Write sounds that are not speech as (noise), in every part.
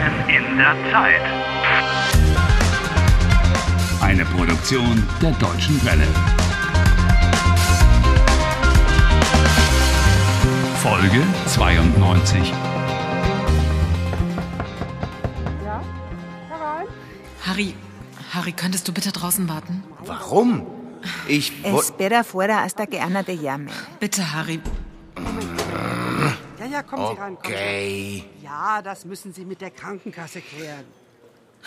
Gefangen in der Zeit. Eine Produktion der Deutschen Welle. Folge 92. Harry, Harry, könntest du bitte draußen warten? Warum? Ich Espera afuera hasta que Ana te llame. Bitte, Harry. Ja, kommen Sie rein. Okay. Ja, das müssen Sie mit der Krankenkasse klären.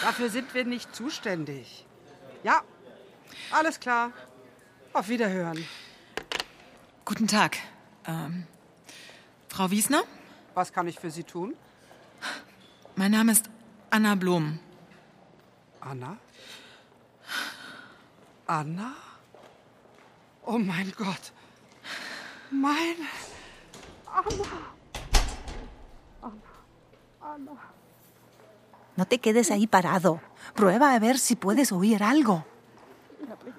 Dafür sind wir nicht zuständig. Ja, alles klar. Auf Wiederhören. Guten Tag. Ähm, Frau Wiesner? Was kann ich für Sie tun? Mein Name ist Anna Blum. Anna? Anna? Oh mein Gott. Mein. No te quedes ahí parado. Prueba a ver si puedes oír algo.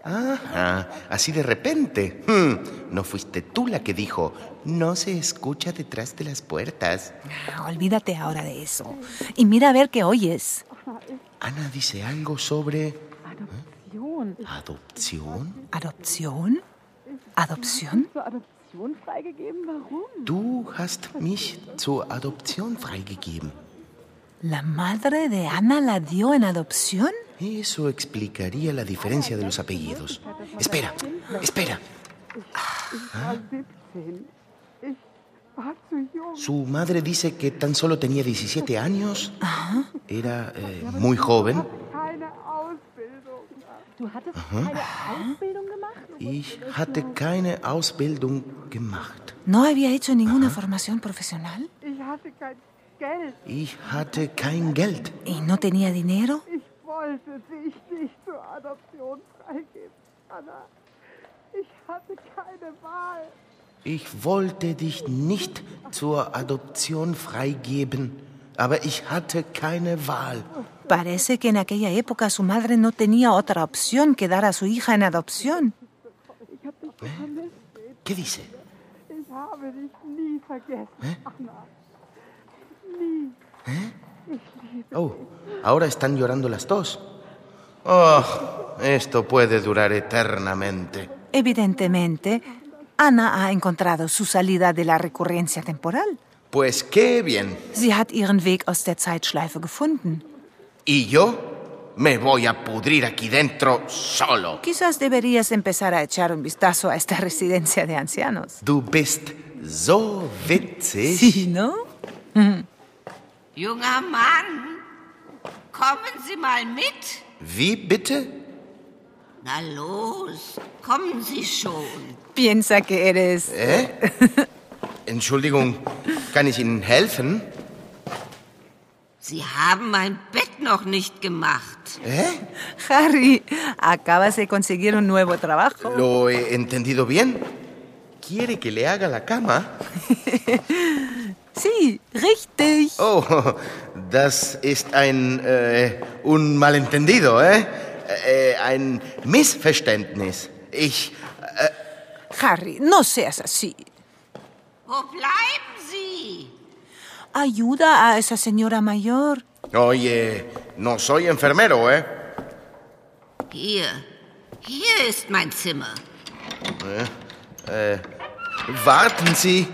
Ah, así de repente. Hmm, No fuiste tú la que dijo, no se escucha detrás de las puertas. Ah, Olvídate ahora de eso. Y mira a ver qué oyes. Ana dice algo sobre... Adopción. ¿Adopción? ¿Adopción? ¿Adopción? Du hast mich zur Adoption freigegeben. ¿La madre de Ana la dio en adopción? Eso explicaría la diferencia de los apellidos. Espera, espera. Su madre dice que tan solo tenía 17 años. Era eh, muy joven. Ich hatte keine Ausbildung gemacht. ¿No había hecho ninguna formación profesional? Ich hatte kein Geld. Ich hatte kein Geld. ¿Y no tenía dinero? Ich wollte dich nicht zur Adoption freigeben, Anna. Ich hatte keine Wahl. Ich wollte dich nicht zur Adoption freigeben, aber ich hatte keine Wahl. Parece que en aquella época su madre no tenía otra opción que dar a su hija en adopción. ¿Qué dice? Ich habe dich nie vergessen, Anna. Oh, ahora están llorando las dos. Oh, esto puede durar eternamente. Evidentemente, Ana ha encontrado su salida de la recurrencia temporal. Pues qué bien. Sie hat ihren Weg aus der Zeitschleife gefunden. Y yo me voy a pudrir aquí dentro solo. Quizás deberías empezar a echar un vistazo a esta (laughs) residencia de ancianos. Du bist so witzig. Sí, ¿no? Junger Mann, kommen Sie mal mit. Wie bitte? Na los, kommen Sie schon. Piensa que eres... Äh? (laughs) Entschuldigung, kann ich Ihnen helfen? Sie haben mein Bett noch nicht gemacht. ¿Eh? Harry, acabas de conseguir un nuevo trabajo. ¿Lo he entendido bien? ¿Quiere que le haga la cama? (laughs) Sí, richtig. Oh, das ist ein, äh, un malentendido, ¿eh? Äh, ein Missverständnis. Ich, Harry, no seas así. Wo bleiben Sie? Ayuda a esa señora mayor. Oye, no soy enfermero, ¿eh? Hier, hier ist mein Zimmer. Warten Sie.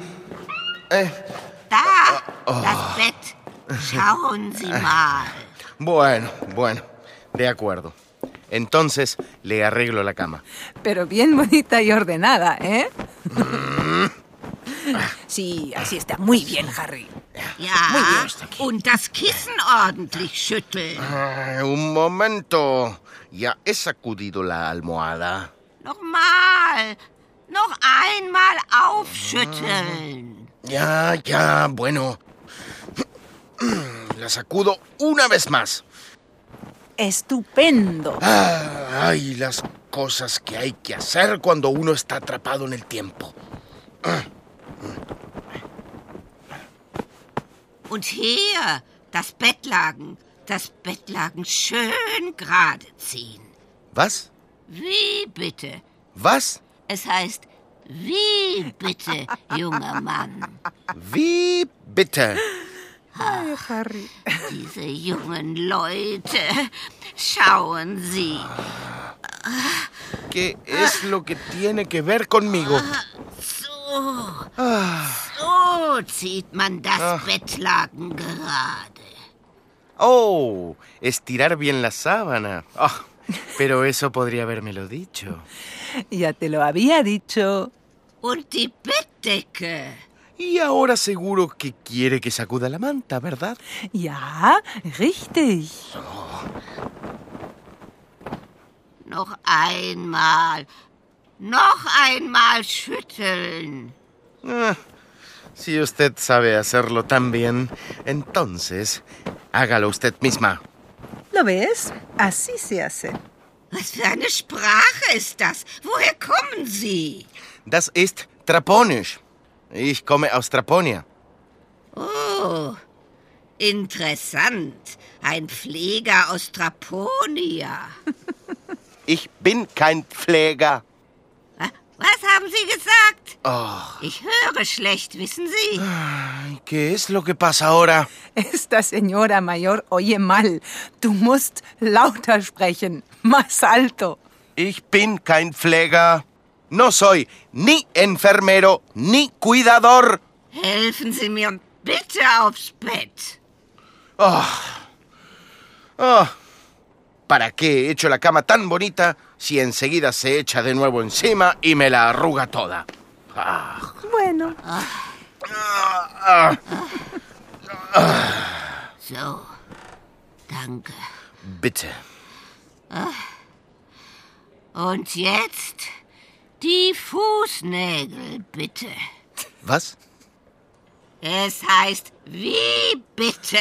Äh, Da, das Bett. Schauen Sie mal. bueno, bueno, de acuerdo. Entonces le arreglo la cama. Pero bien bonita y ordenada, ¿eh? Sí, así está muy bien, Harry. Ja, und das Kissen ordentlich schütteln. Ah, un momento. Ya he sacudido la almohada. Nochmal. Noch einmal aufschütteln. Ya, ya, bueno. La sacudo una vez más. Estupendo. Ah, Ay, las cosas que hay que hacer cuando uno está atrapado en el tiempo. Und hier, das Bettlaken. Das Bettlaken schön gerade ziehen. Was? Wie bitte? Was? Es heißt, wie bitte, junger Mann? Wie bitte? Ay, Harry. Diese jungen Leute. Schauen Sie. ¿Qué es lo que tiene que ver conmigo? So. So zieht man das Bettlaken gerade. Oh, estirar bien la sábana. Ah, pero eso podría habérmelo dicho. Ya te lo había dicho. Und die Bettdecke. Y ahora seguro que quiere que sacuda la manta, ¿verdad? Ja, richtig. Noch einmal. Noch einmal schütteln. Ah, si usted sabe hacerlo tan bien, entonces hágalo usted misma. ¿Lo ves? Así se hace. Was für eine Sprache ist das? Woher kommen Sie? Das ist Traponisch. Ich komme aus Traponia. Oh, interessant. Ein Pfleger aus Traponia. Ich bin kein Pfleger. Wa- Was haben Sie gesagt? Oh, Ich höre schlecht, wissen Sie? ¿qué es lo que pasa ahora? Esta señora mayor oye mal. Du musst lauter sprechen. Más alto. Ich bin kein Pfleger. No soy ni enfermero ni cuidador. Helfen Sie mir bitte aufs Bett. Oh, ¿Para qué he hecho la cama tan bonita si enseguida se echa de nuevo encima y me la arruga toda? Ah, Bueno, ah, So, danke. bitte. Und jetzt die Fußnägel, bitte. Was? Es heißt wie bitte.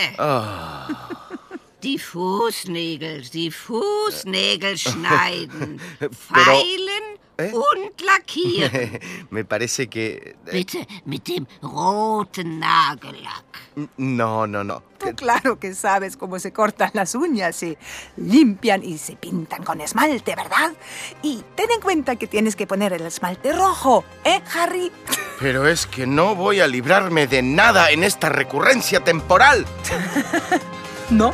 Die Fußnägel, die Fußnägel schneiden, (laughs) feilen ¿Eh? und lackieren. (laughs) Me parece que... Bitte mit dem roten Nagellack. No, no, no. tú claro que sabes cómo se cortan las uñas. Se limpian y se pintan con esmalte, ¿verdad? Y ten en cuenta que tienes que poner el esmalte rojo, ¿eh, Harry? (laughs) Pero es que no voy a librarme de nada en esta recurrencia temporal. No.